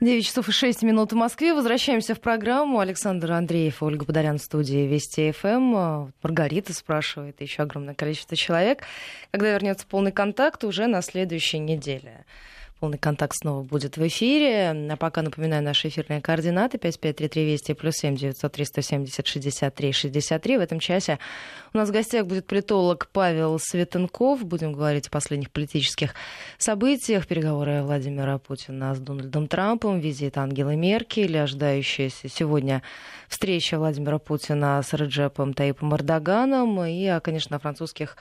9 часов и 6 минут в Москве. Возвращаемся в программу. Александр Андреев, Ольга Бодарян в студии Вести ФМ. Маргарита спрашивает, еще огромное количество человек, когда вернется полный контакт уже на следующей неделе. Полный контакт снова будет в эфире. А пока напоминаю наши эфирные координаты 5533 Вести плюс 7 903 170 63 63. В этом часе у нас в гостях будет политолог Павел Светенков. Будем говорить о последних политических событиях. Переговоры Владимира Путина с Дональдом Трампом, визит Ангелы Меркель, ожидающаяся сегодня встреча Владимира Путина с Реджепом Таипом Эрдоганом. И, конечно, о французских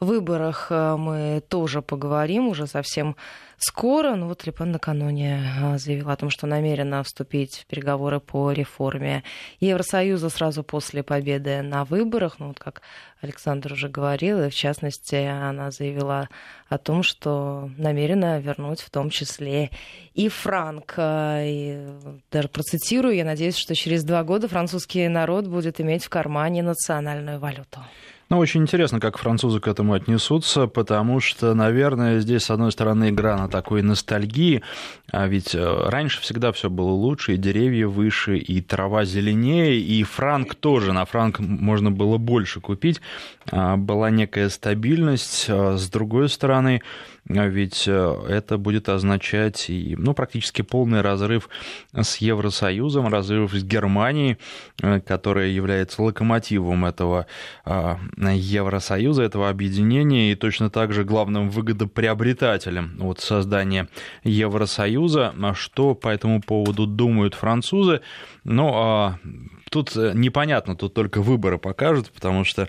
выборах э, мы тоже поговорим уже совсем скоро. Ну вот Лепен накануне э, заявила о том, что намерена вступить в переговоры по реформе Евросоюза сразу после победы на выборах. Ну вот как Александр уже говорил, и в частности она заявила о том, что намерена вернуть в том числе и франк. Э, и даже процитирую, я надеюсь, что через два года французский народ будет иметь в кармане национальную валюту. Ну, очень интересно, как французы к этому отнесутся, потому что, наверное, здесь, с одной стороны, игра на такой ностальгии, а ведь э, раньше всегда все было лучше, и деревья выше, и трава зеленее, и франк тоже, на франк можно было больше купить, а, была некая стабильность. А с другой стороны, а ведь э, это будет означать и, ну, практически полный разрыв с Евросоюзом, разрыв с Германией, э, которая является локомотивом этого Евросоюза, этого объединения, и точно так же главным выгодоприобретателем от создания Евросоюза. Что по этому поводу думают французы? Ну, тут э, непонятно, тут только выборы покажут, потому что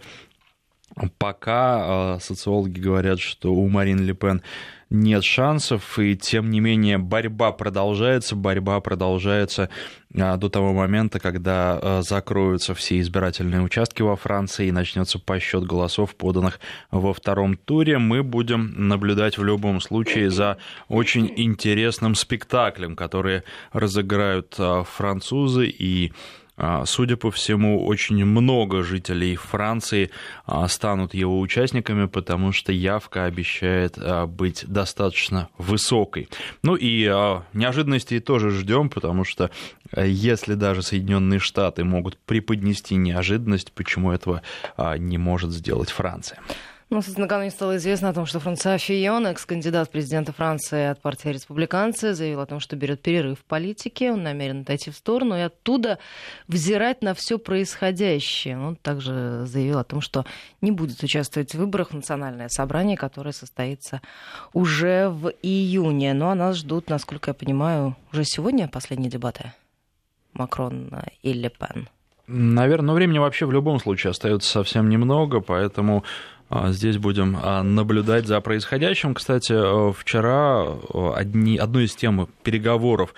Пока э, социологи говорят, что у Марин Ле Пен нет шансов, и тем не менее борьба продолжается, борьба продолжается э, до того момента, когда э, закроются все избирательные участки во Франции и начнется подсчет голосов, поданных во втором туре. Мы будем наблюдать в любом случае за очень интересным спектаклем, который разыграют французы и а, судя по всему, очень много жителей Франции а, станут его участниками, потому что явка обещает а, быть достаточно высокой. Ну и неожиданностей тоже ждем, потому что если даже Соединенные Штаты могут преподнести неожиданность, почему этого не может сделать Франция? Ну, накануне стало известно о том, что Франсуа Фион, экс-кандидат президента Франции от партии республиканцы, заявил о том, что берет перерыв в политике, он намерен отойти в сторону и оттуда взирать на все происходящее. Он также заявил о том, что не будет участвовать в выборах в национальное собрание, которое состоится уже в июне. Ну, а нас ждут, насколько я понимаю, уже сегодня последние дебаты. Макрон и Ле Пен. Наверное, но времени вообще в любом случае остается совсем немного, поэтому здесь будем а, наблюдать за происходящим. Кстати, э, вчера э, одни, одной из тем переговоров,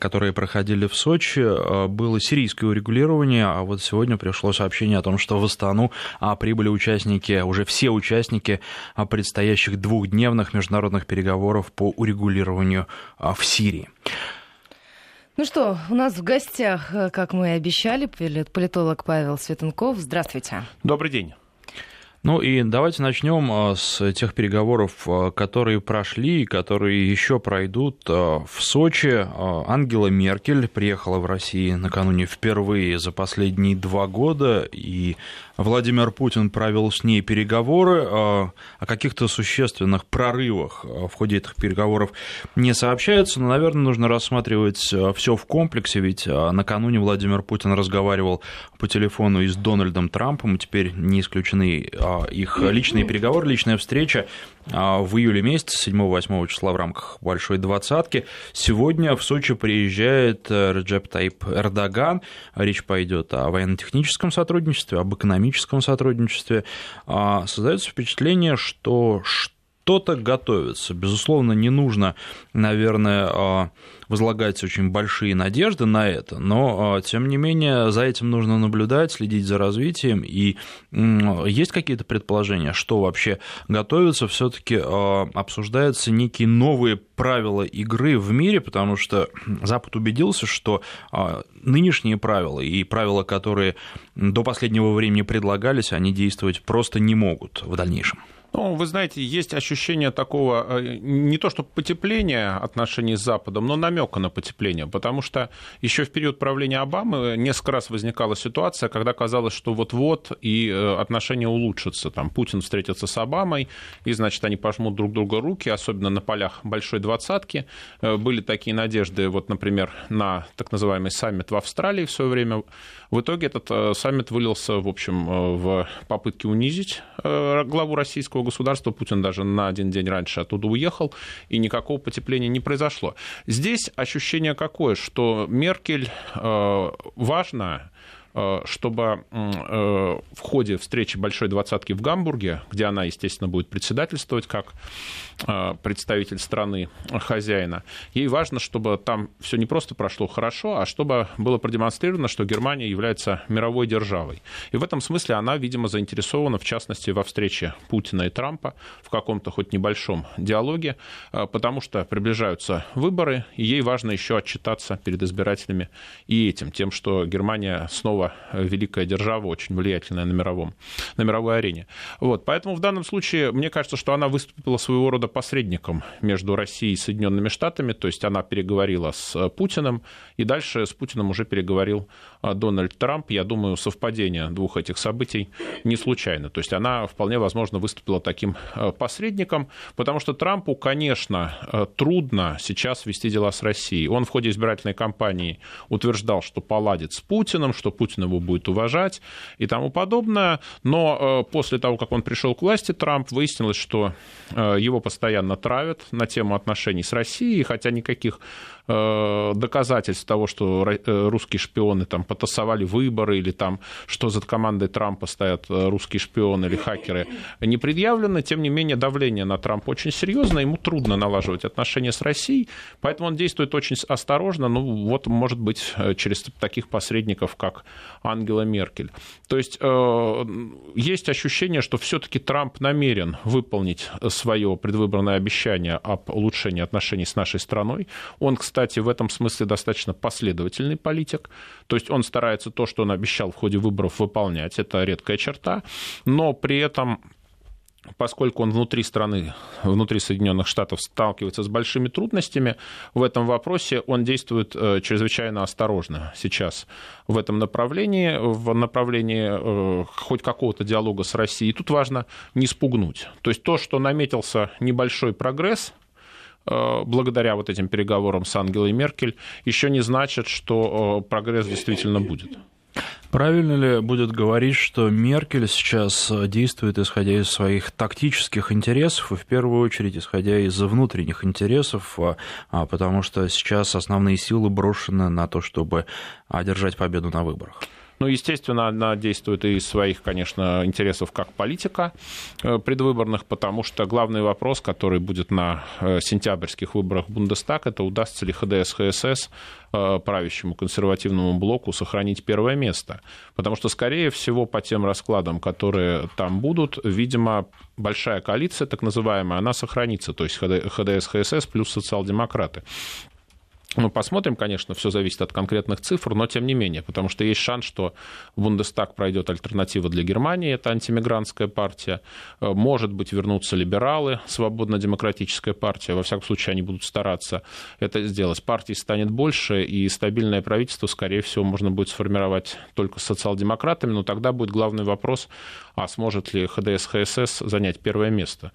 которые проходили в Сочи, э, было сирийское урегулирование, а вот сегодня пришло сообщение о том, что в Астану прибыли участники, уже все участники предстоящих двухдневных международных переговоров по урегулированию в Сирии. Ну что, у нас в гостях, как мы и обещали, политолог Павел Светенков. Здравствуйте. Добрый день. Ну и давайте начнем а, с тех переговоров, а, которые прошли и которые еще пройдут а, в Сочи. Ангела Меркель приехала в Россию накануне впервые за последние два года, и Владимир Путин провел с ней переговоры. О каких-то существенных прорывах в ходе этих переговоров не сообщается, но, наверное, нужно рассматривать все в комплексе, ведь накануне Владимир Путин разговаривал по телефону и с Дональдом Трампом, и теперь не исключены их личные переговоры, личная встреча в июле месяце, 7-8 числа в рамках Большой Двадцатки. Сегодня в Сочи приезжает э, Реджеп Таип Эрдоган. Речь пойдет о военно-техническом сотрудничестве, об экономическом сотрудничестве. А, создается впечатление, что что-то готовится. Безусловно, не нужно, наверное, а, возлагать очень большие надежды на это, но, а, тем не менее, за этим нужно наблюдать, следить за развитием. И есть какие-то предположения, что вообще готовится? все таки а, обсуждаются некие новые правила игры в мире, потому что Запад убедился, что нынешние правила и правила, которые до последнего времени предлагались, они действовать просто не могут в дальнейшем. Ну, вы знаете, есть ощущение такого, э, не то что потепления отношений с Западом, но намека на потепление, потому что еще в период правления Обамы несколько раз возникала ситуация, когда казалось, что вот-вот и э, отношения улучшатся. Там Путин встретится с Обамой, и, значит, они пожмут друг друга руки, особенно на полях большой двадцатки. Э, были такие надежды, вот, например, на так называемый саммит в Австралии в свое время. В итоге этот саммит вылился, в общем, в попытке унизить главу российского государства. Путин даже на один день раньше оттуда уехал, и никакого потепления не произошло. Здесь ощущение какое, что Меркель э, важна Э, чтобы э, в ходе встречи Большой двадцатки в Гамбурге, где она, естественно, будет председательствовать как э, представитель страны хозяина, ей важно, чтобы там все не просто прошло хорошо, а чтобы было продемонстрировано, что Германия является мировой державой. И в этом смысле она, видимо, заинтересована, в частности, во встрече Путина и Трампа в каком-то хоть небольшом диалоге, потому что приближаются выборы, и ей важно еще отчитаться перед избирателями и этим, тем, что Германия снова великая держава, очень влиятельная на, мировом, на мировой арене. Вот, поэтому в данном случае, мне кажется, что она выступила своего рода посредником между Россией и Соединенными Штатами, то есть она переговорила с Путиным, и дальше с Путиным уже переговорил а, Дональд Трамп. Я думаю, совпадение двух этих событий не случайно. То есть она вполне возможно выступила таким посредником, потому что Трампу, конечно, трудно сейчас вести дела с Россией. Он в ходе избирательной кампании утверждал, что поладит с Путиным, что Путин Путин его будет уважать и тому подобное. Но э, после того, как он пришел к власти, Трамп, выяснилось, что э, его постоянно травят на тему отношений с Россией, хотя никаких доказательств того, что э, русские шпионы там потасовали выборы или там, что за командой Трампа стоят э, русские шпионы или хакеры, не предъявлено. Тем не менее, давление на Трампа очень серьезно, ему трудно налаживать отношения с Россией, поэтому он действует очень осторожно, ну вот, может быть, через таких посредников, как Ангела Меркель. То есть есть ощущение, что все-таки Трамп намерен выполнить свое предвыборное обещание об улучшении отношений с нашей страной. Он, кстати, кстати, в этом смысле достаточно последовательный политик. То есть он старается то, что он обещал в ходе выборов, выполнять. Это редкая черта. Но при этом поскольку он внутри страны, внутри Соединенных Штатов сталкивается с большими трудностями в этом вопросе, он действует э, чрезвычайно осторожно сейчас в этом направлении, в направлении э, хоть какого-то диалога с Россией. И тут важно не спугнуть. То есть то, что наметился небольшой прогресс – благодаря вот этим переговорам с Ангелой Меркель, еще не значит, что э, прогресс действительно будет. Правильно ли будет говорить, что Меркель сейчас действует исходя из своих тактических интересов и в первую очередь исходя из внутренних интересов, а, а, потому что сейчас основные силы брошены на то, чтобы одержать победу на выборах? Ну, естественно, она действует и из своих, конечно, интересов как политика э, предвыборных, потому что главный вопрос, который будет на э, сентябрьских выборах в Бундестаг, это удастся ли ХДС, ХСС э, правящему консервативному блоку сохранить первое место. Потому что, скорее всего, по тем раскладам, которые там будут, видимо, большая коалиция, так называемая, она сохранится. То есть ХДС, ХСС плюс социал-демократы. Мы посмотрим, конечно, все зависит от конкретных цифр, но тем не менее, потому что есть шанс, что в Бундестаг пройдет альтернатива для Германии, это антимигрантская партия. Э, может быть, вернутся либералы, свободно-демократическая партия. Во всяком случае, они будут стараться это сделать. Партий станет больше, и стабильное правительство, скорее всего, можно будет сформировать только с социал-демократами, но тогда будет главный вопрос, а сможет ли ХДС, ХСС занять первое место.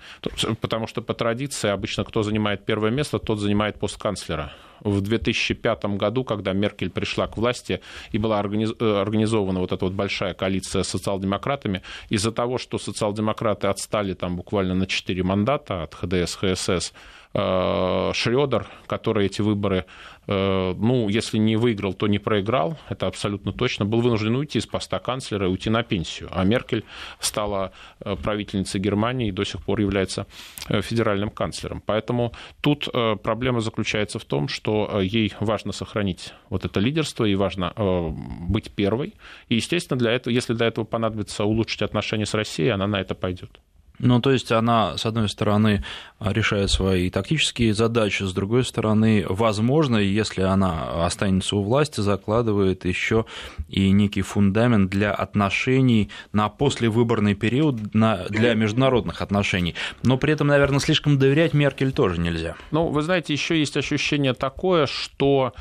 Потому что по традиции обычно кто занимает первое место, тот занимает пост канцлера в 2005 году, когда Меркель пришла к власти и была организована вот эта вот большая коалиция с социал-демократами, из-за того, что социал-демократы отстали там буквально на 4 мандата от ХДС, ХСС, Э, Шредер, который эти выборы, э, ну, если не выиграл, то не проиграл, это абсолютно точно, был вынужден уйти из поста канцлера и уйти на пенсию. А Меркель стала э, правительницей Германии и до сих пор является федеральным канцлером. Поэтому тут проблема заключается в том, что ей важно сохранить вот это лидерство и важно быть первой. И, естественно, для этого, если для этого понадобится улучшить отношения с Россией, она на это пойдет. Ну, то есть она, с одной стороны, решает свои тактические задачи, с другой стороны, возможно, если она останется у власти, закладывает еще и некий фундамент для отношений на послевыборный период для международных отношений. Но при этом, наверное, слишком доверять Меркель тоже нельзя. Ну, вы знаете, еще есть ощущение такое, что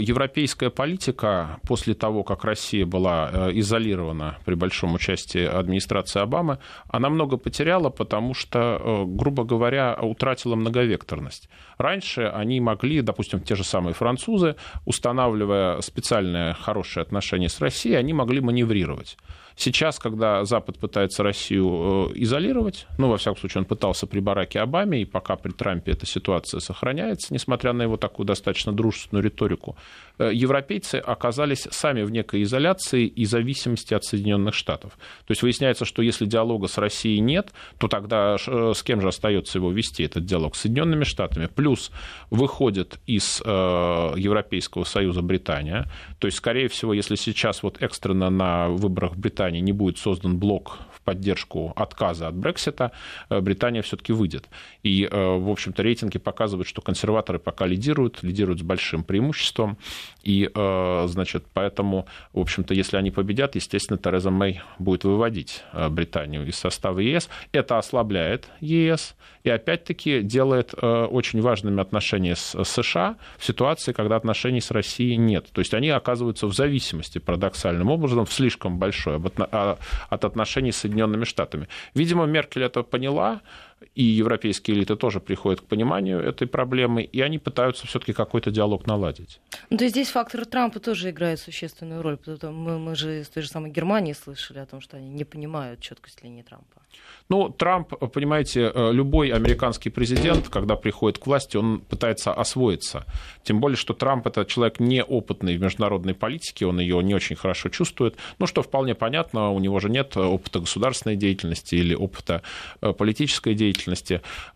европейская политика после того, как Россия была э, изолирована при большом участии администрации Обамы, она много потеряла потому что, э, грубо говоря, утратила многовекторность. Раньше они могли, допустим, те же самые французы, устанавливая специальное хорошее отношение с Россией, они могли маневрировать. Сейчас, когда Запад пытается Россию э, изолировать, ну, во всяком случае, он пытался при Бараке Обаме, и пока при Трампе эта ситуация сохраняется, несмотря на его такую достаточно дружественную риторику, европейцы оказались сами в некой изоляции и зависимости от Соединенных Штатов. То есть выясняется, что если диалога с Россией нет, то тогда э, с кем же остается его вести, этот диалог? С Соединенными Штатами. Плюс выходит из Европейского Союза Британия. То есть, скорее всего, если сейчас вот экстренно на выборах Британии Британии не будет создан блок в поддержку отказа от Брексита, э, Британия все-таки выйдет. И, э, в общем-то, рейтинги показывают, что консерваторы пока лидируют, лидируют с большим преимуществом. И, э, значит, поэтому, в общем-то, если они победят, естественно, Тереза Мэй будет выводить Британию из состава ЕС. Это ослабляет ЕС и, опять-таки, делает очень важными отношения с США в ситуации, когда отношений с Россией нет. То есть они оказываются в зависимости парадоксальным образом, в слишком большой а, от отношений с Соединенными Штатами. Видимо, Меркель это поняла, и европейские элиты тоже приходят к пониманию этой проблемы, и они пытаются все-таки какой-то диалог наладить. Ну, то есть здесь фактор Трампа тоже играет существенную роль, потому что мы, мы же из той же самой Германии слышали о том, что они не понимают четкость линии Трампа. Ну, Трамп, понимаете, э, любой американский президент, когда приходит к власти, он пытается освоиться. Тем более, что Трамп это человек неопытный в международной политике, он ее не очень хорошо чувствует. Ну, что вполне понятно, у него же нет опыта государственной деятельности или опыта э, политической деятельности.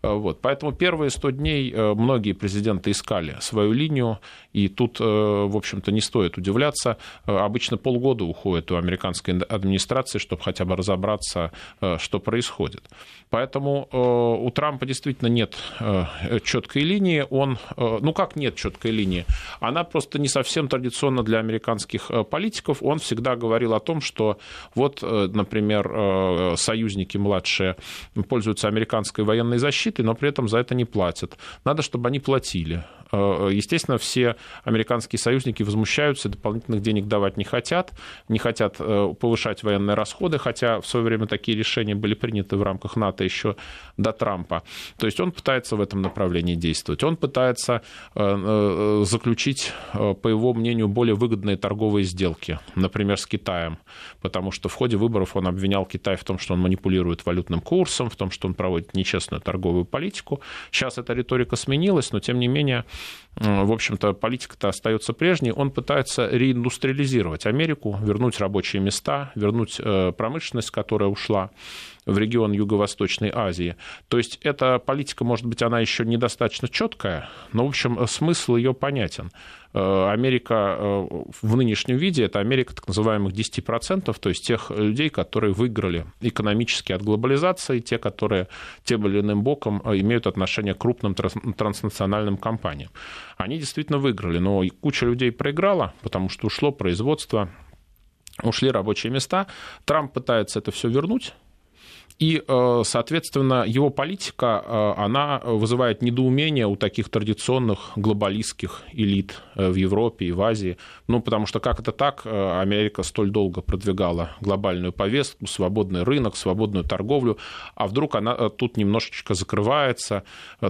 Э, вот. Поэтому первые 100 дней многие президенты искали свою линию, и тут, в общем-то, не стоит удивляться. Обычно полгода уходит у американской администрации, чтобы хотя бы разобраться, что происходит. Поэтому э, у Трампа действительно нет э, четкой линии. Он, э, ну как нет четкой линии? Она просто не совсем традиционна для американских политиков. Он всегда говорил о том, что вот, например, союзники младшие пользуются американской военной защитой, но при этом за это не платят. Надо, чтобы они платили. Естественно, все американские союзники возмущаются, дополнительных денег давать не хотят, не хотят повышать военные расходы, хотя в свое время такие решения были приняты в рамках НАТО еще до Трампа. То есть он пытается в этом направлении действовать. Он пытается э, э, заключить, э, по его мнению, более выгодные торговые сделки, например, с Китаем, потому что в ходе выборов он обвинял Китай в том, что он манипулирует валютным курсом, в том, что он проводит нечестную торговую политику. Сейчас эта риторика сменилась, но тем не менее в общем-то, политика-то остается прежней, он пытается реиндустриализировать Америку, вернуть рабочие места, вернуть промышленность, которая ушла в регион Юго-Восточной Азии. То есть эта политика, может быть, она еще недостаточно четкая, но, в общем, смысл ее понятен. Э, Америка э, в нынешнем виде – это Америка так называемых 10%, то есть тех людей, которые выиграли экономически от глобализации, те, которые тем или иным боком э, имеют отношение к крупным транснациональным компаниям. Они действительно выиграли, но куча людей проиграла, потому что ушло производство, ушли рабочие места. Трамп пытается это все вернуть, и, э, соответственно, его политика, э, она вызывает недоумение у таких традиционных глобалистских элит э, в Европе и в Азии. Ну, потому что как это так? Америка столь долго продвигала глобальную повестку, свободный рынок, свободную торговлю, а вдруг она тут немножечко закрывается.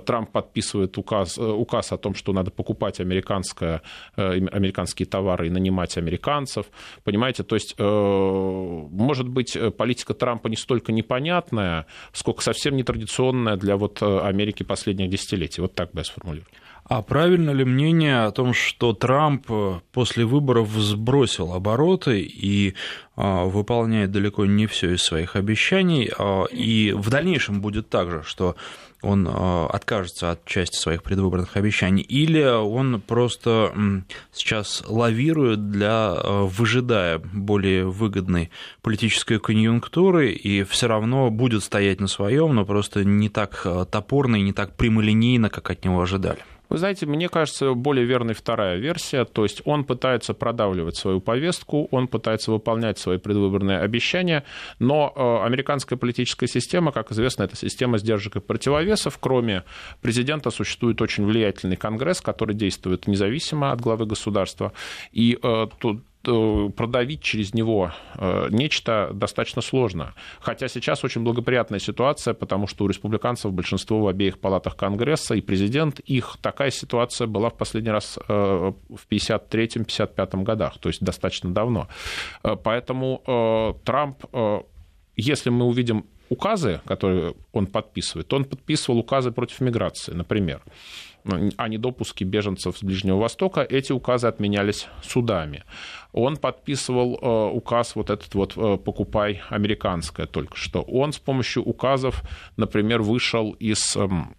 Трамп подписывает указ, указ о том, что надо покупать американское, американские товары и нанимать американцев. Понимаете, то есть, может быть, политика Трампа не столько непонятна, непонятная, сколько совсем нетрадиционная для вот э, Америки последних десятилетий. Вот так бы я сформулировал. А правильно ли мнение о том, что Трамп э, после выборов сбросил обороты и а, выполняет далеко не все из своих обещаний, а, и в дальнейшем будет так же, что он а, откажется от части своих предвыборных обещаний, или он просто сейчас лавирует для выжидая более выгодной политической конъюнктуры и все равно будет стоять на своем, но просто не так топорно и не так прямолинейно, как от него ожидали. Вы знаете, мне кажется, более верной вторая версия, то есть он пытается продавливать свою повестку, он пытается выполнять свои предвыборные обещания, но э, американская политическая система, как известно, это система сдержек и противовесов. Кроме президента существует очень влиятельный Конгресс, который действует независимо от главы государства. И э, тут продавить через него э, нечто достаточно сложно. Хотя сейчас очень благоприятная ситуация, потому что у республиканцев большинство в обеих палатах Конгресса и президент их. Такая ситуация была в последний раз э, в 1953-1955 годах, то есть достаточно давно. Поэтому Трамп, если мы увидим указы, которые он подписывает, он подписывал указы против миграции, например о недопуске беженцев с Ближнего Востока, эти указы отменялись судами. Он подписывал э, указ вот этот вот э, «покупай американское» только что. Он с помощью указов, например, вышел из эм,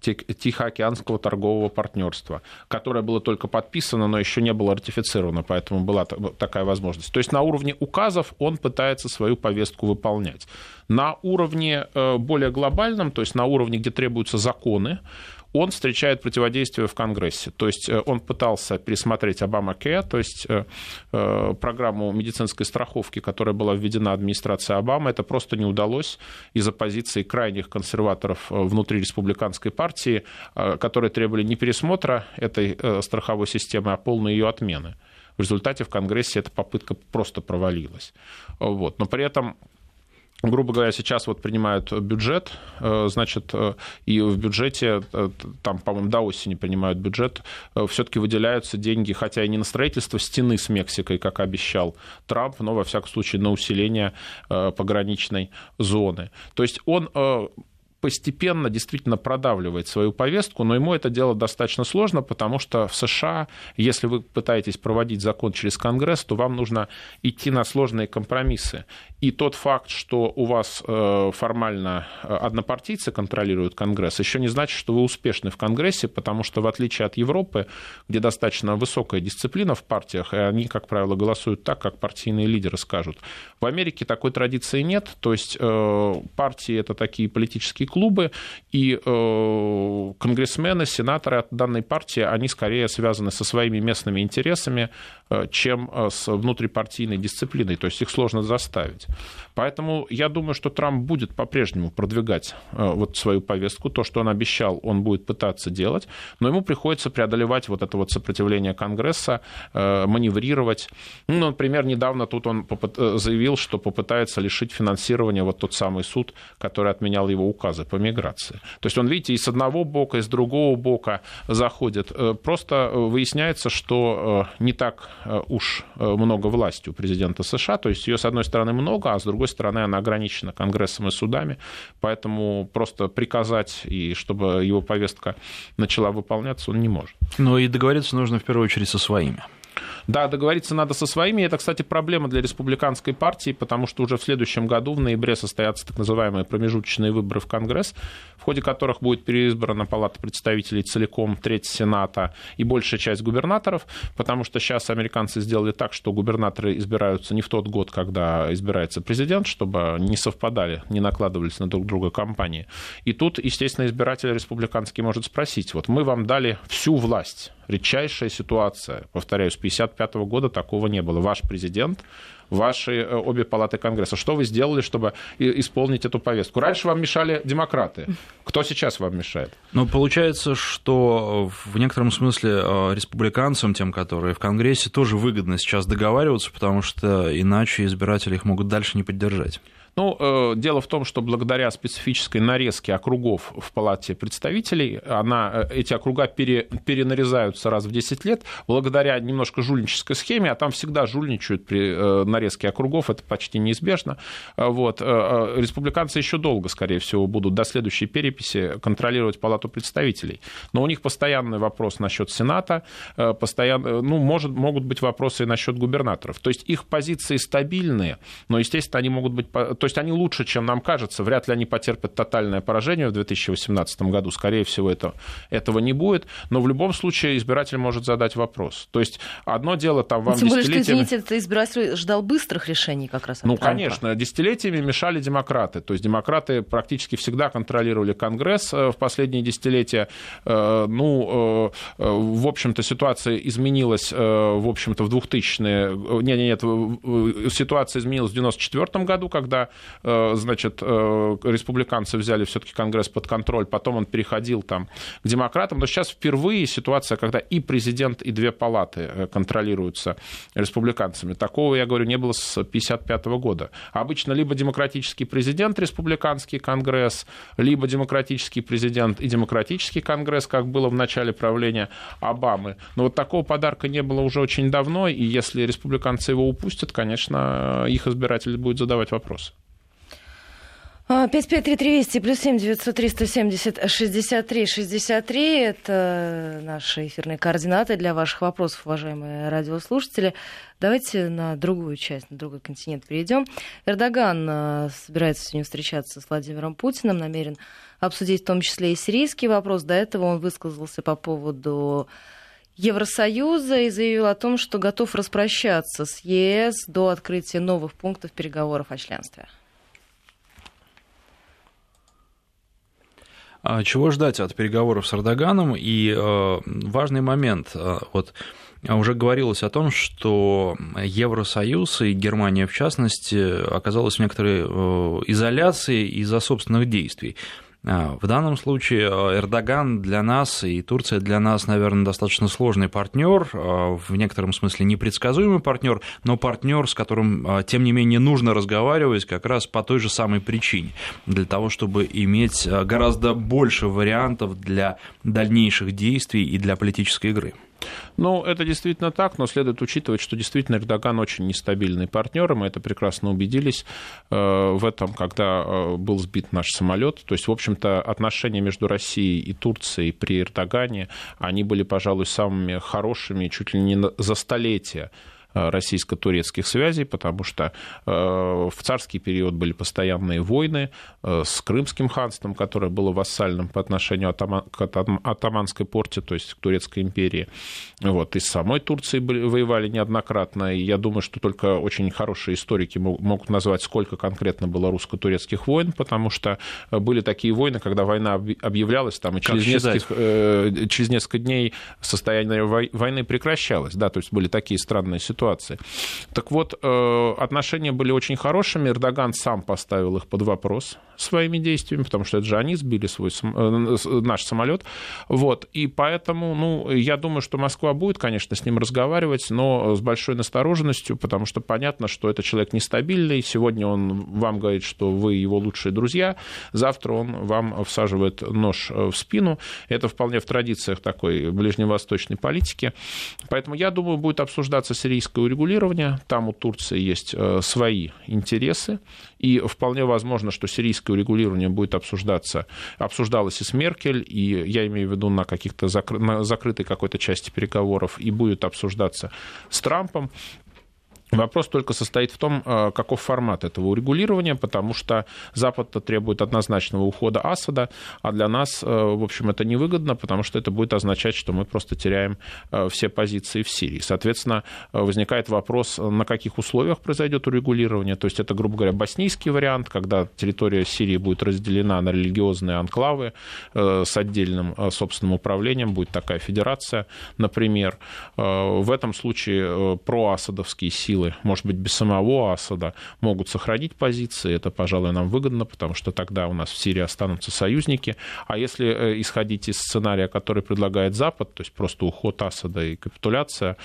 Тихоокеанского торгового партнерства, которое было только подписано, но еще не было ратифицировано, поэтому была такая возможность. То есть на уровне указов он пытается свою повестку выполнять. На уровне э, более глобальном, то есть на уровне, где требуются законы, он встречает противодействие в Конгрессе. То есть э, он пытался пересмотреть Обама Care, то есть э, э, программу медицинской страховки, которая была введена администрацией Обамы. Это просто не удалось из-за позиции крайних консерваторов внутри республиканской партии, которые требовали не пересмотра этой страховой системы, а полной ее отмены. В результате в Конгрессе эта попытка просто провалилась. Вот. Но при этом грубо говоря, сейчас вот принимают бюджет, э, значит, э, и в бюджете, э, там, по-моему, до осени принимают бюджет, все-таки выделяются деньги, хотя и не на строительство стены с Мексикой, как обещал Трамп, но, во всяком случае, на усиление пограничной зоны. То есть он постепенно действительно продавливает свою повестку, но ему это дело достаточно сложно, потому что в США, если вы пытаетесь проводить закон через Конгресс, то вам нужно идти на сложные компромиссы. И тот факт, что у вас э, формально э, однопартийцы контролируют Конгресс, еще не значит, что вы успешны в Конгрессе, потому что в отличие от Европы, где достаточно высокая дисциплина в партиях, и они, как правило, голосуют так, как партийные лидеры скажут. В Америке такой традиции нет, то есть э, партии это такие политические клубы, и конгрессмены, сенаторы от данной партии, они скорее связаны со своими местными интересами, чем с внутрипартийной дисциплиной, то есть их сложно заставить. Поэтому я думаю, что Трамп будет по-прежнему продвигать э, вот свою повестку. То, что он обещал, он будет пытаться делать, но ему приходится преодолевать вот это вот сопротивление Конгресса, э, маневрировать. Ну, например, недавно тут он э, заявил, что попытается лишить финансирования вот тот самый суд, который отменял его указы по миграции. То есть он, видите, и с одного бока, и с другого бока заходит. Просто выясняется, что не так уж много власти у президента США, то есть ее, с одной стороны, много, а с другой стороны, она ограничена Конгрессом и судами, поэтому просто приказать, и чтобы его повестка начала выполняться, он не может. Ну и договориться нужно в первую очередь со своими. Да, договориться надо со своими. Это, кстати, проблема для республиканской партии, потому что уже в следующем году, в ноябре, состоятся так называемые промежуточные выборы в Конгресс, в ходе которых будет переизбрана Палата представителей целиком, треть Сената и большая часть губернаторов, потому что сейчас американцы сделали так, что губернаторы избираются не в тот год, когда избирается президент, чтобы не совпадали, не накладывались на друг друга кампании. И тут, естественно, избиратель республиканский может спросить, вот мы вам дали всю власть, редчайшая ситуация, повторяю, с 1955 года такого не было. Ваш президент, ваши э, обе палаты Конгресса. Что вы сделали, чтобы исполнить эту повестку? Раньше вам мешали демократы. Кто сейчас вам мешает? Ну, получается, что в некотором смысле э, республиканцам, тем, которые в Конгрессе, тоже выгодно сейчас договариваться, потому что иначе избиратели их могут дальше не поддержать. Ну, э, дело в том, что благодаря специфической нарезке округов в Палате представителей, она, э, эти округа пере, перенарезаются раз в 10 лет, благодаря немножко жульнической схеме, а там всегда жульничают при э, нарезке округов, это почти неизбежно. Вот. Республиканцы еще долго, скорее всего, будут до следующей переписи контролировать Палату представителей. Но у них постоянный вопрос насчет Сената, постоянно, ну, может, могут быть вопросы и насчет губернаторов. То есть их позиции стабильные, но, естественно, они могут быть... есть они лучше, чем нам кажется. Вряд ли они потерпят тотальное поражение в 2018 году. Скорее всего, это, этого не будет. Но в любом случае избиратель может задать вопрос. То есть одно дело там вам Тем более, что, извините, это избиратель ждал быстрых решений как раз. Ну, Трампа. конечно. Десятилетиями мешали демократы. То есть демократы практически всегда контролировали Конгресс э, в последние десятилетия. Э, ну, э, в общем-то, ситуация изменилась, в общем-то, в 2000-е. Нет, нет, нет, ситуация изменилась в 94 году, когда значит, э, республиканцы взяли все-таки Конгресс под контроль, потом он переходил там к демократам, но сейчас впервые ситуация, когда и президент, и две палаты э, контролируются республиканцами. Такого, я говорю, не было с 1955 года. Обычно либо демократический президент, республиканский конгресс, либо демократический президент и демократический конгресс, как было в начале правления Обамы. Но вот такого подарка не было уже очень давно, и если республиканцы его упустят, конечно, их избиратели будут задавать вопросы. 553320 плюс 7 903 170 63 63 это наши эфирные координаты для ваших вопросов, уважаемые радиослушатели. Давайте на другую часть, на другой континент перейдем. Эрдоган э, собирается сегодня встречаться с Владимиром Путиным, намерен обсудить в том числе и сирийский вопрос. До этого он высказался по поводу Евросоюза и заявил о том, что готов распрощаться с ЕС до открытия новых пунктов переговоров о членстве. Чего ждать от переговоров с Эрдоганом? И э, важный момент. Э, вот уже говорилось о том, что Евросоюз и Германия в частности оказалась в некоторой э, изоляции из-за собственных действий. А, в данном случае э, Эрдоган для нас и Турция для нас, наверное, достаточно сложный партнер, э, в некотором смысле непредсказуемый партнер, но партнер, с которым, э, тем не менее, нужно разговаривать как раз по той же самой причине, для того, чтобы иметь гораздо больше вариантов для дальнейших действий и для политической игры. Ну, это действительно так, но следует учитывать, что действительно Эрдоган очень нестабильный партнер, и мы это прекрасно убедились э, в этом, когда э, был сбит наш самолет. То есть, в общем-то, отношения между Россией и Турцией при Эрдогане, они были, пожалуй, самыми хорошими чуть ли не за столетия Э, российско-турецких связей, потому что э, в царский период были постоянные войны э, с Крымским ханством, которое было вассальным по отношению к Атаманской порте, то есть к Турецкой империи. Вот. И с самой Турцией воевали неоднократно, и я думаю, что только очень хорошие историки могут назвать, сколько конкретно было русско-турецких войн, потому что были такие войны, когда война объявлялась, там, и через, нескольких, через несколько дней состояние войны прекращалось. Да, то есть были такие странные ситуации ситуации. Так вот, э, отношения были очень хорошими. Эрдоган сам поставил их под вопрос своими действиями, потому что это же они сбили свой, э, наш самолет. Вот. И поэтому, ну, я думаю, что Москва будет, конечно, с ним разговаривать, но с большой настороженностью, потому что понятно, что это человек нестабильный. Сегодня он вам говорит, что вы его лучшие друзья, завтра он вам всаживает нож в спину. Это вполне в традициях такой ближневосточной политики. Поэтому, я думаю, будет обсуждаться сирийское урегулирование. Там у Турции есть э, свои интересы. И вполне возможно, что сирийское урегулирование будет обсуждаться, обсуждалось и с Меркель, и я имею в виду на каких-то закры... на закрытой какой-то части переговоров, и будет обсуждаться с Трампом. Вопрос только состоит в том, э, каков формат этого урегулирования, потому что Запад требует однозначного ухода Асада, а для нас, э, в общем, это невыгодно, потому что это будет означать, что мы просто теряем э, все позиции в Сирии. Соответственно, возникает вопрос, на каких условиях произойдет урегулирование. То есть это, грубо говоря, боснийский вариант, когда территория Сирии будет разделена на религиозные анклавы с отдельным собственным управлением, будет такая федерация, например. В этом случае проасадовские силы силы, может быть, без самого Асада, могут сохранить позиции. Это, пожалуй, нам выгодно, потому что тогда у нас в Сирии останутся союзники. А если э, исходить из сценария, который предлагает Запад, то есть просто уход Асада и капитуляция,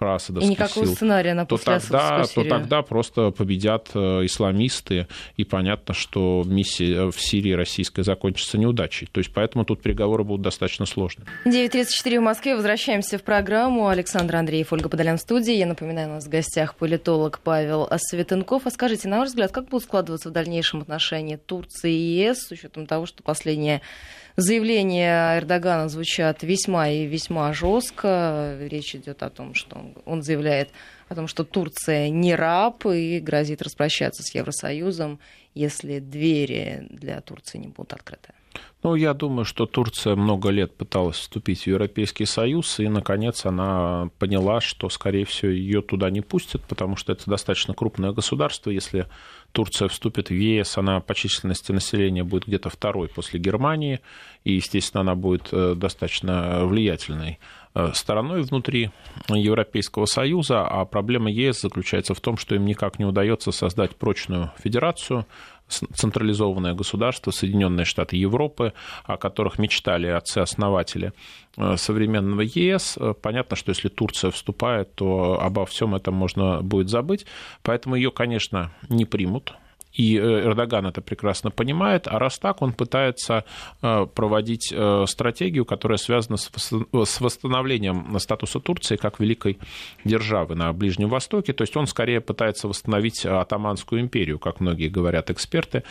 проасадовских И никакого сил, сценария на то тогда, то тогда просто победят э, исламисты, и понятно, что миссия в Сирии российская закончится неудачей. То есть поэтому тут переговоры будут достаточно сложны. 9.34 в Москве. Возвращаемся в программу. Александр Андреев, Ольга Подолян в студии. Я напоминаю, у нас в гостях политолог Павел Светенков. А скажите, на ваш взгляд, как будут складываться в дальнейшем отношения Турции и ЕС, с учетом того, что последние заявления Эрдогана звучат весьма и весьма жестко. Речь идет о том, что он, заявляет о том, что Турция не раб и грозит распрощаться с Евросоюзом, если двери для Турции не будут открыты. Ну, я думаю, что Турция много лет пыталась вступить в Европейский Союз, и, наконец, она поняла, что, скорее всего, ее туда не пустят, потому что это достаточно крупное государство. Если Турция вступит в ЕС, она по численности населения будет где-то второй после Германии, и, естественно, она будет э, достаточно влиятельной стороной внутри Европейского Союза, а проблема ЕС заключается в том, что им никак не удается создать прочную федерацию, централизованное государство, Соединенные Штаты Европы, о которых мечтали отцы-основатели э, современного ЕС. Понятно, что если Турция вступает, то обо всем этом можно будет забыть. Поэтому ее, конечно, не примут и э, Эрдоган это прекрасно понимает, а раз так, он пытается э, проводить э, стратегию, которая связана с восстановлением статуса Турции как великой державы на Ближнем Востоке. То есть он скорее пытается восстановить Атаманскую империю, как многие говорят эксперты,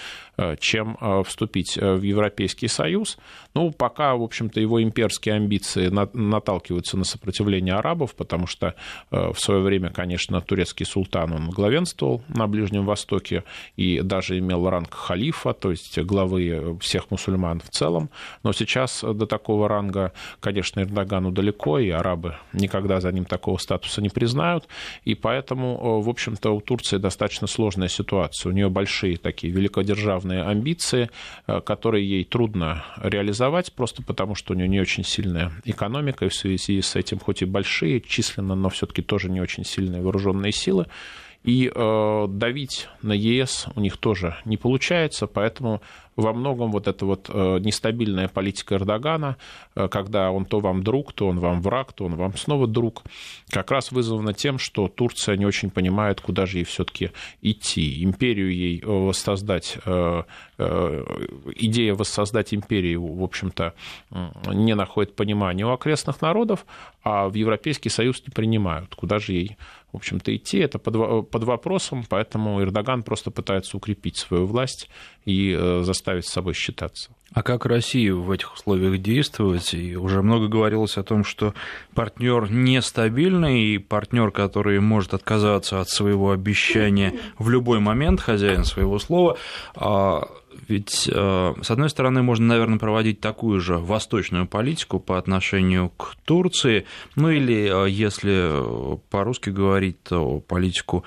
чем вступить в Европейский Союз. Ну, пока, в общем-то, его имперские амбиции наталкиваются на сопротивление арабов, потому что в свое время, конечно, турецкий султан, он главенствовал на Ближнем Востоке, и даже имел ранг халифа, то есть главы всех мусульман в целом. Но сейчас до такого ранга, конечно, Эрдогану далеко, и арабы никогда за ним такого статуса не признают. И поэтому, в общем-то, у Турции достаточно сложная ситуация. У нее большие такие великодержавные амбиции, которые ей трудно реализовать, просто потому что у нее не очень сильная экономика, и в связи с этим хоть и большие численно, но все-таки тоже не очень сильные вооруженные силы. И э, давить на ЕС у них тоже не получается, поэтому во многом вот эта вот э, нестабильная политика Эрдогана, э, когда он то вам друг, то он вам враг, то он вам снова друг, как раз вызвана тем, что Турция не очень понимает, куда же ей все-таки идти. Империю ей воссоздать, идея воссоздать империю, в общем-то, не находит понимания у окрестных народов, а в Европейский Союз не принимают. Куда же ей в общем-то, идти. Это под, под вопросом, поэтому Эрдоган просто пытается укрепить свою власть и э, заставить с собой считаться. А как России в этих условиях действовать? И уже много говорилось о том, что партнер нестабильный, и партнер, который может отказаться от своего обещания в любой момент, хозяин своего слова, а ведь, э, с одной стороны, можно, наверное, проводить такую же восточную политику по отношению к Турции, ну или, э, если по-русски говорить, то политику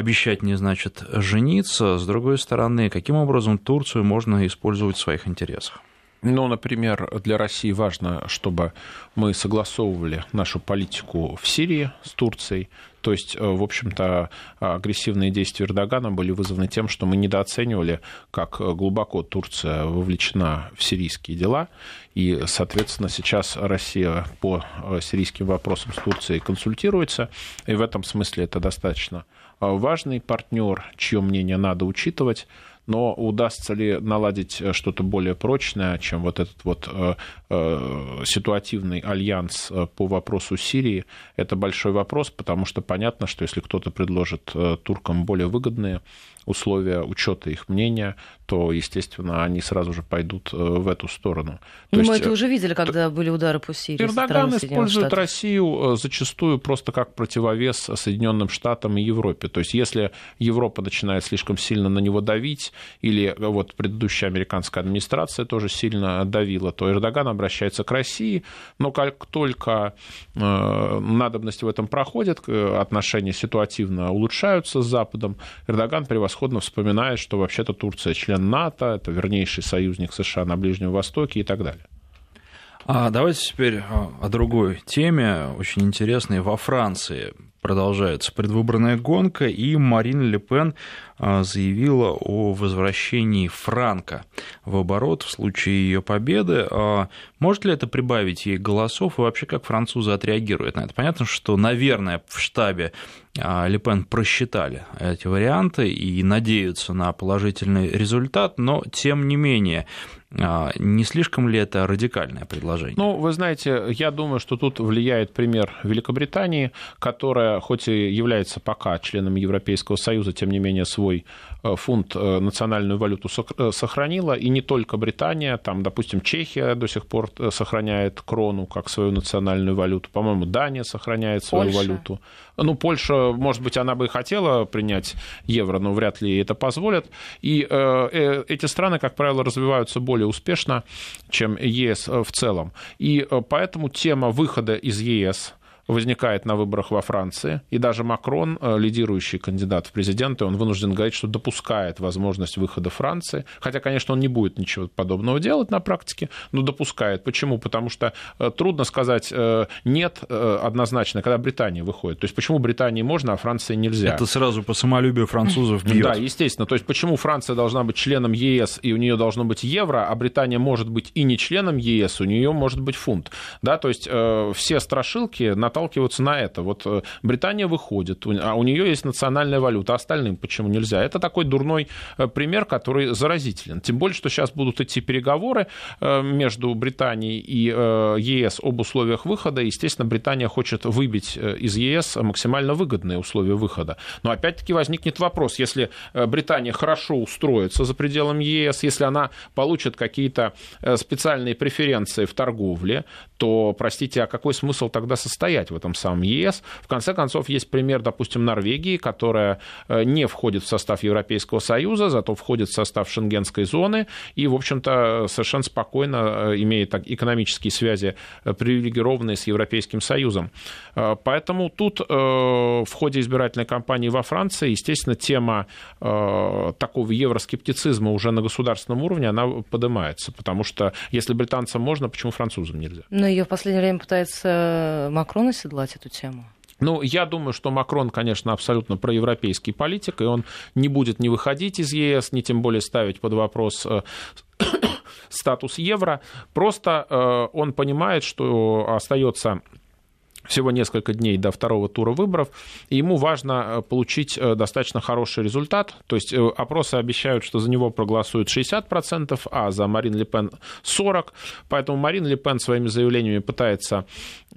обещать не значит жениться. С другой стороны, каким образом Турцию можно использовать в своих интересах? Ну, например, для России важно, чтобы мы согласовывали нашу политику в Сирии с Турцией. То есть, э, в общем-то, агрессивные действия Эрдогана были вызваны тем, что мы недооценивали, как глубоко Турция вовлечена в сирийские дела. И, соответственно, сейчас Россия по э, сирийским вопросам с Турцией консультируется. И в этом смысле это достаточно э, важный партнер, чье мнение надо учитывать но удастся ли наладить э, что-то более прочное, чем вот этот вот э, э, ситуативный альянс по вопросу Сирии, это большой вопрос, потому что понятно, что если кто-то предложит туркам более выгодные условия учета их мнения, то, естественно, они сразу же пойдут в эту сторону. То Мы есть, это уже видели, когда то... были удары по Сирии. Эрдоган использует Штатов. Россию зачастую просто как противовес Соединенным Штатам и Европе. То есть, если Европа начинает слишком сильно на него давить, или вот предыдущая американская администрация тоже сильно давила, то Эрдоган обращается к России, но как только э, надобность в этом проходит, отношения ситуативно улучшаются с Западом, Эрдоган превосходно вспоминает, что вообще-то Турция член НАТО, это вернейший союзник США на Ближнем Востоке и так далее. А давайте теперь о другой теме, очень интересной. Во Франции продолжается предвыборная гонка, и Марин Ле Пен заявила о возвращении франка в оборот в случае ее победы. Может ли это прибавить ей голосов и вообще как французы отреагируют на это? Понятно, что, наверное, в штабе Лепен просчитали эти варианты и надеются на положительный результат, но тем не менее а, не слишком ли это радикальное предложение? Ну, вы знаете, я думаю, что тут влияет пример Великобритании, которая, хоть и является пока членом Европейского Союза, тем не менее свой фунт э, национальную валюту э, сохранила, и не только Британия, там, допустим, Чехия до сих пор сохраняет крону как свою национальную валюту, по-моему, Дания сохраняет свою Польша. валюту. Ну, Польша, может быть, она бы и хотела принять евро, но вряд ли это позволят. И э, эти страны, как правило, развиваются более успешно, чем ЕС в целом. И э, поэтому тема выхода из ЕС возникает на выборах во Франции, и даже Макрон, э, лидирующий кандидат в президенты, он вынужден говорить, что допускает возможность выхода Франции, хотя, конечно, он не будет ничего подобного делать на практике, но допускает. Почему? Потому что э, трудно сказать э, нет однозначно, когда Британия выходит. То есть почему Британии можно, а Франции нельзя? Это сразу по самолюбию французов бьет. Да, естественно. То есть почему Франция должна быть членом ЕС, и у нее должно быть евро, а Британия может быть и не членом ЕС, у нее может быть фунт. Да, то есть все страшилки на наталкиваются на это. Вот э, Британия выходит, а у нее есть национальная валюта, а остальным почему нельзя? Это такой дурной э, пример, который заразителен. Тем более, что сейчас будут идти переговоры э, между Британией и ЕС об условиях выхода. Естественно, Британия хочет выбить из ЕС максимально выгодные условия выхода. Но опять-таки возникнет вопрос, если Британия хорошо устроится за пределами ЕС, если она получит какие-то специальные преференции в торговле, то, простите, а какой смысл тогда состоять? В этом самом ЕС. В конце концов, есть пример, допустим, Норвегии, которая э, не входит в состав Европейского Союза, зато входит в состав Шенгенской зоны и, в общем-то, совершенно спокойно э, имеет экономические связи э, привилегированные с Европейским Союзом. Поэтому тут в ходе избирательной кампании во Франции, естественно, тема такого евроскептицизма уже на государственном уровне, она поднимается, потому что если британцам можно, почему французам нельзя? Но ее в последнее время пытается Макрон оседлать эту тему? Ну, я думаю, что Макрон, конечно, абсолютно проевропейский политик, и он не будет не выходить из ЕС, ни тем более ставить под вопрос э, статус евро. Просто э, он понимает, что остается всего несколько дней до второго тура выборов, и ему важно э, получить достаточно хороший результат. То есть опросы обещают, что за него проголосуют 60%, а за Марин Ле Пен 40%. Поэтому Марин Ле Пен своими заявлениями пытается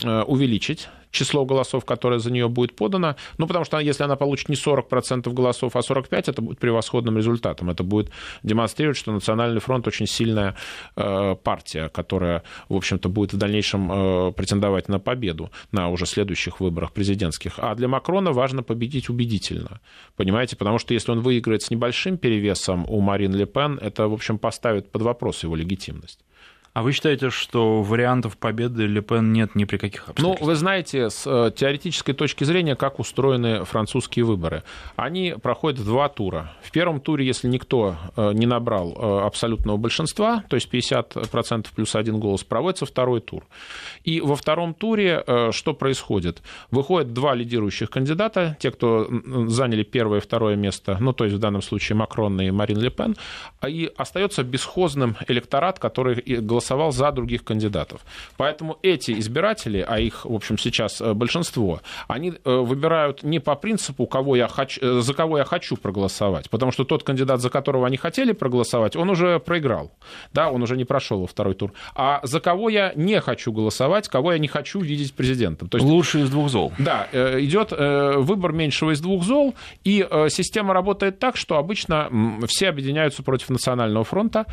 увеличить число голосов, которое за нее будет подано. Ну, потому что если она получит не 40% голосов, а 45%, это будет превосходным результатом. Это будет демонстрировать, что Национальный фронт очень сильная э, партия, которая, в общем-то, будет в дальнейшем э, претендовать на победу на уже следующих выборах президентских. А для Макрона важно победить убедительно. Понимаете? Потому что если он выиграет с небольшим перевесом у Марин Ле Пен, это, в общем, поставит под вопрос его легитимность. А вы считаете, что вариантов победы Ле Пен нет ни при каких обстоятельствах? Ну, вы знаете, с э, теоретической точки зрения, как устроены французские выборы. Они проходят два тура. В первом туре, если никто э, не набрал э, абсолютного большинства, то есть 50% плюс один голос, проводится второй тур. И во втором туре что происходит? Выходят два лидирующих кандидата, те, кто заняли первое и второе место, ну, то есть в данном случае Макрон и Марин Ле Пен, и остается бесхозным электорат, который голосует голосовал за других кандидатов. Поэтому эти избиратели, а их, в общем, сейчас э, большинство, они э, выбирают не по принципу, кого я хочу, э, за кого я хочу проголосовать, потому что тот кандидат, за которого они хотели проголосовать, он уже проиграл, да, он уже не прошел во второй тур, а за кого я не хочу голосовать, кого я не хочу видеть президентом. То есть, Лучше из двух зол. Да, идет выбор меньшего из двух зол, и система работает так, что обычно все объединяются против Национального фронта,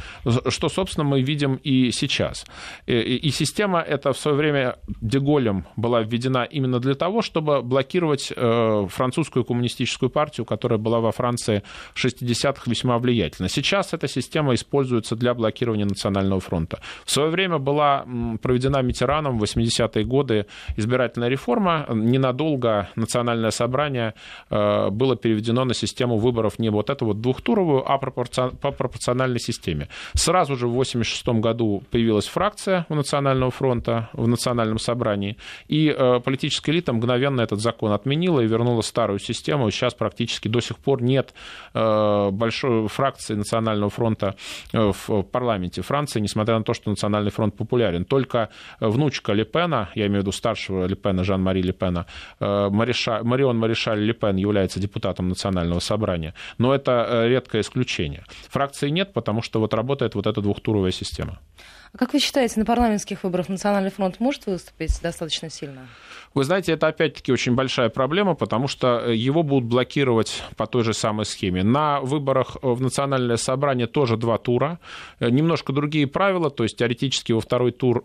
что, собственно, мы видим и сейчас. И, и система эта в свое время Деголем была введена именно для того, чтобы блокировать э, французскую коммунистическую партию, которая была во Франции в 60-х весьма влиятельна. Сейчас эта система используется для блокирования Национального фронта. В свое время была проведена Митераном в 80-е годы избирательная реформа. Ненадолго национальное собрание э, было переведено на систему выборов не вот эту вот двухтуровую, а по пропорциональной системе. Сразу же в 86 году появилась фракция у Национального фронта в Национальном собрании, и политическая элита мгновенно этот закон отменила и вернула старую систему. Сейчас практически до сих пор нет большой фракции Национального фронта в парламенте Франции, несмотря на то, что Национальный фронт популярен. Только внучка Лепена, я имею в виду старшего Лепена, Жан-Мари Лепена, Мариша, Марион Маришаль Лепен является депутатом Национального собрания. Но это редкое исключение. Фракции нет, потому что вот работает вот эта двухтуровая система. А как вы считаете, на парламентских выборах Национальный фронт может выступить достаточно сильно? Вы знаете, это опять-таки очень большая проблема, потому что э, его будут блокировать по той же самой схеме. На выборах э, в национальное собрание тоже два тура. Э, немножко другие правила, то есть теоретически во второй тур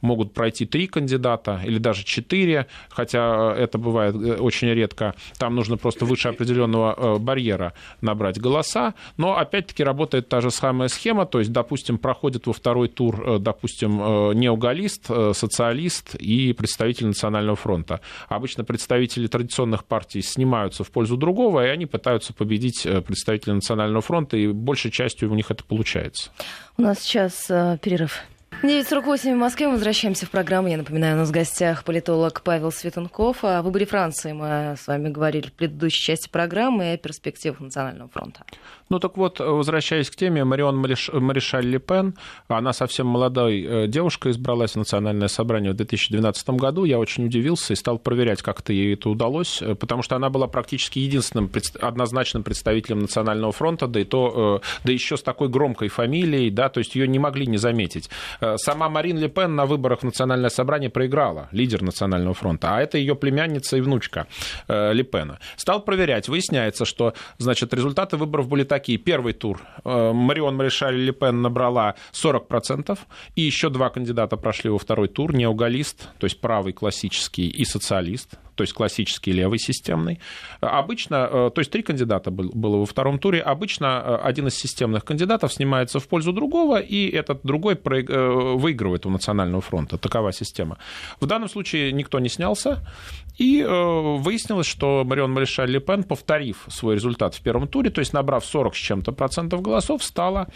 могут пройти три кандидата или даже четыре, хотя это бывает очень редко. Там нужно просто выше определенного барьера набрать голоса. Но опять-таки работает та же самая схема, то есть, допустим, проходит во второй тур, допустим, неогалист, социалист и представитель национального Национального фронта. Обычно представители традиционных партий снимаются в пользу другого, и они пытаются победить э, представителя Национального фронта, и большей частью у них это получается. У нас сейчас э, перерыв. 9.48 в Москве. Мы возвращаемся в программу. Я напоминаю, у нас в гостях политолог Павел Светунков. О выборе Франции мы с вами говорили в предыдущей части программы и о перспективах Национального фронта. Ну так вот, возвращаясь к теме, Марион Маришаль Ле Пен, она совсем молодой э, девушка, избралась в Национальное собрание в 2012 году. Я очень удивился и стал проверять, как это ей это удалось, э, потому что она была практически единственным однозначным представителем Национального фронта, да и то, э, да еще с такой громкой фамилией, да, то есть ее не могли не заметить. Сама Марин Ле Пен на выборах в Национальное собрание проиграла, лидер Национального фронта, а это ее племянница и внучка Ле Пена. Стал проверять, выясняется, что, значит, результаты выборов были такие. Первый тур э, Марион Маришаль Ле Пен набрала 40%, и еще два кандидата прошли во второй тур, неогалист, то есть правый классический, и социалист, то есть классический левый системный. Обычно, э, то есть три кандидата было во втором туре, обычно э, один из системных кандидатов снимается в пользу другого, и этот другой выигрывает у Национального фронта. Такова система. В данном случае никто не снялся, и э, выяснилось, что Марион Маришаль Ле Пен, повторив свой результат в первом туре, то есть набрав 40 с чем-то процентов голосов, стала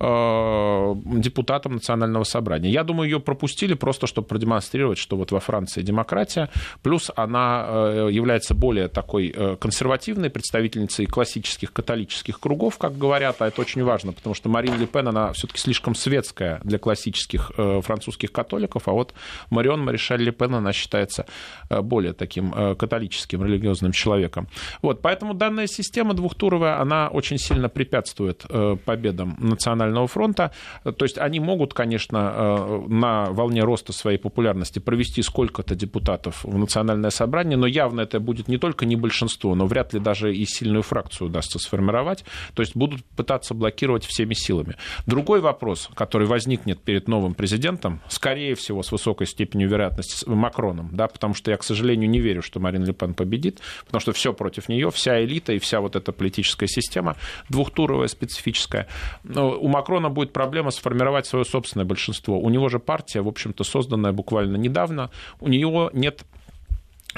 э, депутатом Национального собрания. Я думаю, ее пропустили просто, чтобы продемонстрировать, что вот во Франции демократия, плюс она э, является более такой э, консервативной представительницей классических католических кругов, как говорят, а это очень важно, потому что Марин Ле Пен, она все-таки слишком светская для классических э, французских католиков, а вот Марион Маришаль Ле Пен, она считается более таким католическим религиозным человеком. Вот, поэтому данная система двухтуровая, она очень сильно препятствует победам Национального фронта. То есть они могут, конечно, на волне роста своей популярности провести сколько-то депутатов в Национальное собрание, но явно это будет не только не большинство, но вряд ли даже и сильную фракцию удастся сформировать. То есть будут пытаться блокировать всеми силами. Другой вопрос, который возникнет перед новым президентом, скорее всего, с высокой степенью вероятности с Макроном, да, потому что я, к сожалению, не верю, что Марин Ле Пен победит, потому что все против нее, вся элита и вся вот эта политическая система двухтуровая, специфическая. Но у Макрона будет проблема сформировать свое собственное большинство. У него же партия, в общем-то, созданная буквально недавно, у нее нет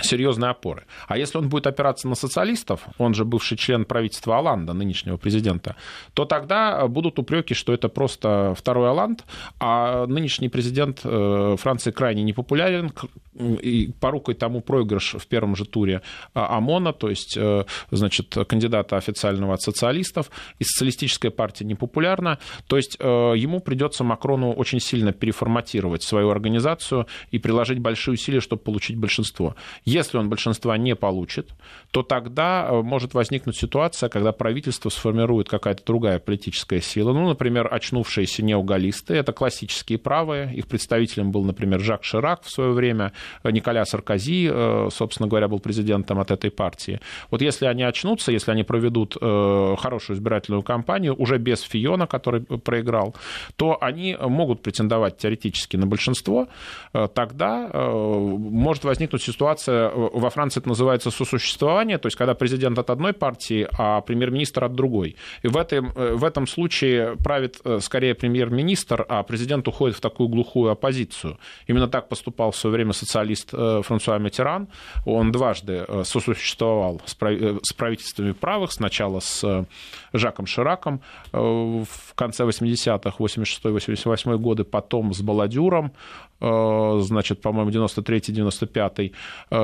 серьезной опоры. А если он будет опираться на социалистов, он же бывший член правительства Оланда, нынешнего президента, то тогда будут упреки, что это просто второй Оланд, а нынешний президент э, Франции крайне непопулярен, и порукой тому проигрыш в первом же туре а, ОМОНа, то есть, э, значит, кандидата официального от социалистов, и социалистическая партия непопулярна, то есть э, ему придется Макрону очень сильно переформатировать свою организацию и приложить большие усилия, чтобы получить большинство. Если он большинства не получит, то тогда э, может возникнуть ситуация, когда правительство сформирует какая-то другая политическая сила, ну, например, очнувшиеся неогалисты, это классические правые, их представителем был, например, Жак Ширак в свое время, Николя Саркози, э, собственно говоря, был президентом от этой партии. Вот если они очнутся, если они проведут э, хорошую избирательную кампанию, уже без Фиона, который проиграл, то они могут претендовать теоретически на большинство, тогда может возникнуть ситуация, называется, во Франции это называется сосуществование, то есть когда президент от одной партии, а премьер-министр от другой. И в этом, в этом случае правит скорее премьер-министр, а президент уходит в такую глухую оппозицию. Именно так поступал в свое время социалист Франсуа Митеран. Он дважды сосуществовал с правительствами правых, сначала с Жаком Шираком в конце 80-х, 86-88 годы, потом с Баладюром, э, значит, по-моему, 93-95.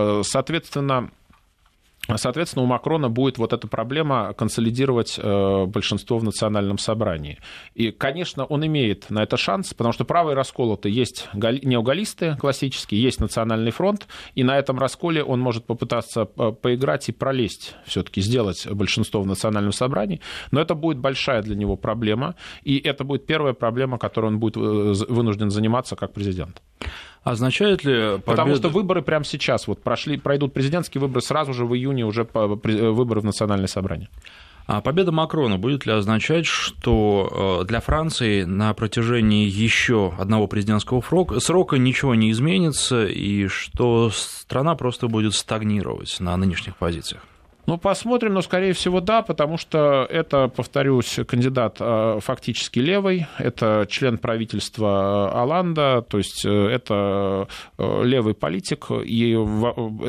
Э, соответственно, Соответственно, у Макрона будет вот эта проблема консолидировать э, большинство в национальном собрании. И, конечно, он имеет на это шанс, потому что правые расколоты есть неогалисты классические, есть национальный фронт, и на этом расколе он может попытаться э, поиграть и пролезть, все-таки сделать большинство в национальном собрании. Но это будет большая для него проблема, и это будет первая проблема, которой он будет вынужден заниматься как президент. Означает ли победа... Потому что выборы прямо сейчас, вот прошли, пройдут президентские выборы, сразу же в июне уже выборы в национальное собрание. А победа Макрона будет ли означать, что э, для Франции на протяжении еще одного президентского срока ничего не изменится и что страна просто будет стагнировать на нынешних позициях? Ну, посмотрим, но, скорее всего, да, потому что это, повторюсь, кандидат э, фактически левый, это член правительства Аланда, то есть э, это э, левый политик, и,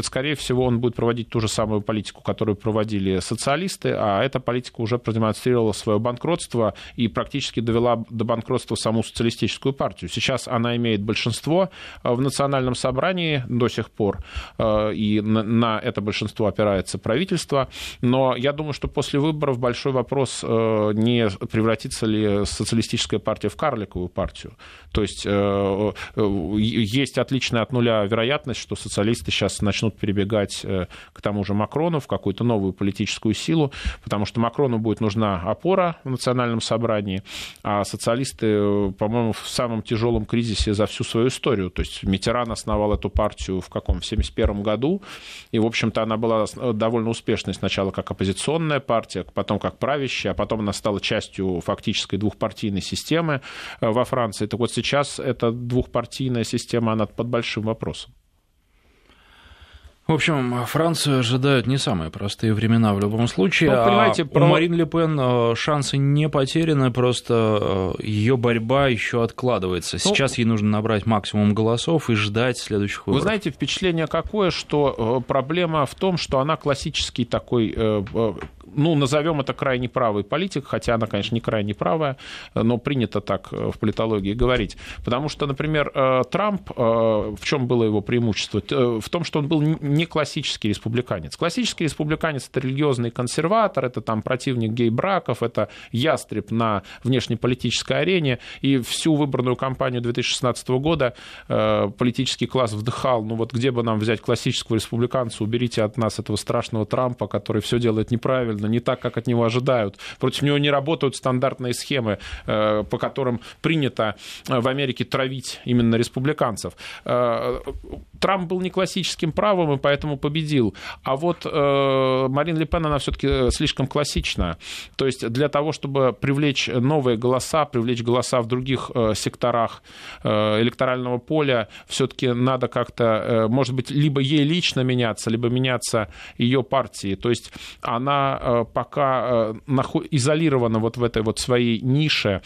скорее всего, он будет проводить ту же самую политику, которую проводили социалисты, а эта политика уже продемонстрировала свое банкротство и практически довела до банкротства саму социалистическую партию. Сейчас она имеет большинство в национальном собрании до сих пор, и на это большинство опирается правительство, правительства. Но я думаю, что после выборов большой вопрос, э, не превратится ли социалистическая партия в карликовую партию. То есть э, э, есть отличная от нуля вероятность, что социалисты сейчас начнут перебегать к тому же Макрону в какую-то новую политическую силу, потому что Макрону будет нужна опора в национальном собрании, а социалисты, по-моему, в самом тяжелом кризисе за всю свою историю. То есть Митеран основал эту партию в каком? В 1971 году, и, в общем-то, она была довольно успешной успешной сначала как оппозиционная партия, потом как правящая, а потом она стала частью фактической двухпартийной системы э, во Франции. Так вот сейчас эта двухпартийная система, она под большим вопросом. В общем, Францию ожидают не самые простые времена в любом случае. Ну, понимаете, а про... у Марин Ле Пен э, шансы не потеряны, просто э, ее борьба еще откладывается. Ну, Сейчас ну, ей нужно набрать максимум голосов и ждать следующих выборов. Вы знаете, впечатление какое, что проблема в том, что она классический такой ну, назовем это крайне правый политик, хотя она, конечно, не крайне правая, но принято так э, в политологии говорить. Потому что, например, э, Трамп, э, в чем было его преимущество? В том, что он был не классический республиканец. Классический республиканец – это религиозный консерватор, это там противник гей-браков, это ястреб на внешнеполитической арене, и всю выборную кампанию 2016 года политический класс вдыхал, ну вот где бы нам взять классического республиканца, уберите от нас этого страшного Трампа, который все делает неправильно, неправильно, не так, как от него ожидают. Против него не работают стандартные схемы, э, по которым принято э, в Америке травить именно республиканцев. Э, Трамп был не классическим правым и поэтому победил. А вот Марин Ле Пен, она все-таки слишком классичная. То есть для того, чтобы привлечь новые голоса, привлечь голоса в других секторах электорального поля, все-таки надо как-то, может быть, либо ей лично меняться, либо меняться ее партии. То есть она Э, пока э, изолирована вот в этой вот своей нише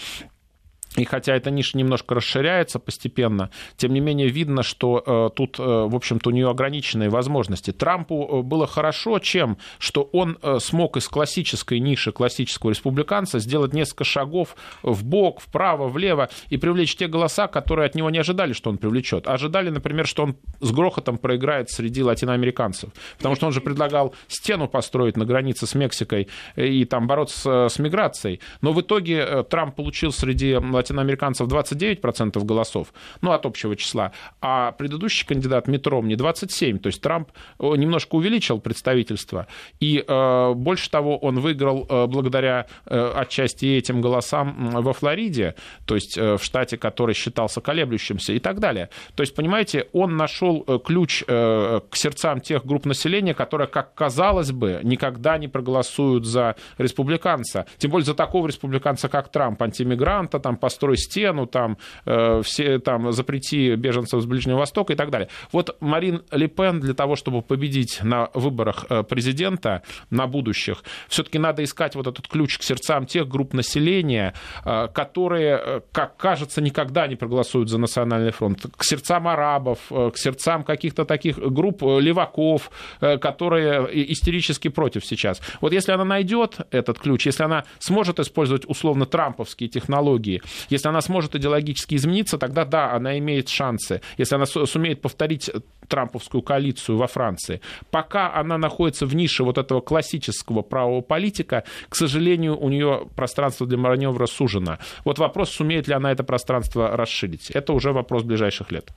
и хотя эта ниша немножко расширяется постепенно, тем не менее видно, что э, тут, э, в общем-то, у нее ограниченные возможности. Трампу э, было хорошо, чем, что он э, смог из классической ниши классического республиканца сделать несколько шагов в бок, вправо, влево и привлечь те голоса, которые от него не ожидали, что он привлечет. Ожидали, например, что он с грохотом проиграет среди латиноамериканцев, потому что он же предлагал стену построить на границе с Мексикой и там бороться с миграцией. Но в итоге э, Трамп получил среди 29% голосов, ну, от общего числа, а предыдущий кандидат Мит Ромни 27%. То есть Трамп немножко увеличил представительство, и э, больше того, он выиграл э, благодаря э, отчасти этим голосам во Флориде, то есть э, в штате, который считался колеблющимся и так далее. То есть, понимаете, он нашел э, ключ э, к сердцам тех групп населения, которые, как казалось бы, никогда не проголосуют за республиканца, тем более за такого республиканца, как Трамп, антимигранта, там, по построй стену, там, э, все, там, запрети беженцев с Ближнего Востока и так далее. Вот Марин Ле для того, чтобы победить на выборах э, президента, на будущих, все-таки надо искать вот этот ключ к сердцам тех групп населения, э, которые, как кажется, никогда не проголосуют за национальный фронт, к сердцам арабов, к сердцам каких-то таких групп леваков, которые истерически против сейчас. Вот если она найдет этот ключ, если она сможет использовать условно трамповские технологии, если она сможет идеологически измениться, тогда да, она имеет шансы. Если она сумеет повторить трамповскую коалицию во Франции. Пока она находится в нише вот этого классического правого политика, к сожалению, у нее пространство для маневра сужено. Вот вопрос, сумеет ли она это пространство расширить. Это уже вопрос ближайших лет.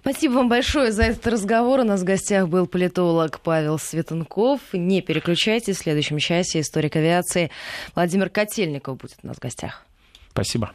Спасибо вам большое за этот разговор. У нас в гостях был политолог Павел Светенков. Не переключайтесь, в следующем часе историк авиации Владимир Котельников будет у нас в гостях. Спасибо.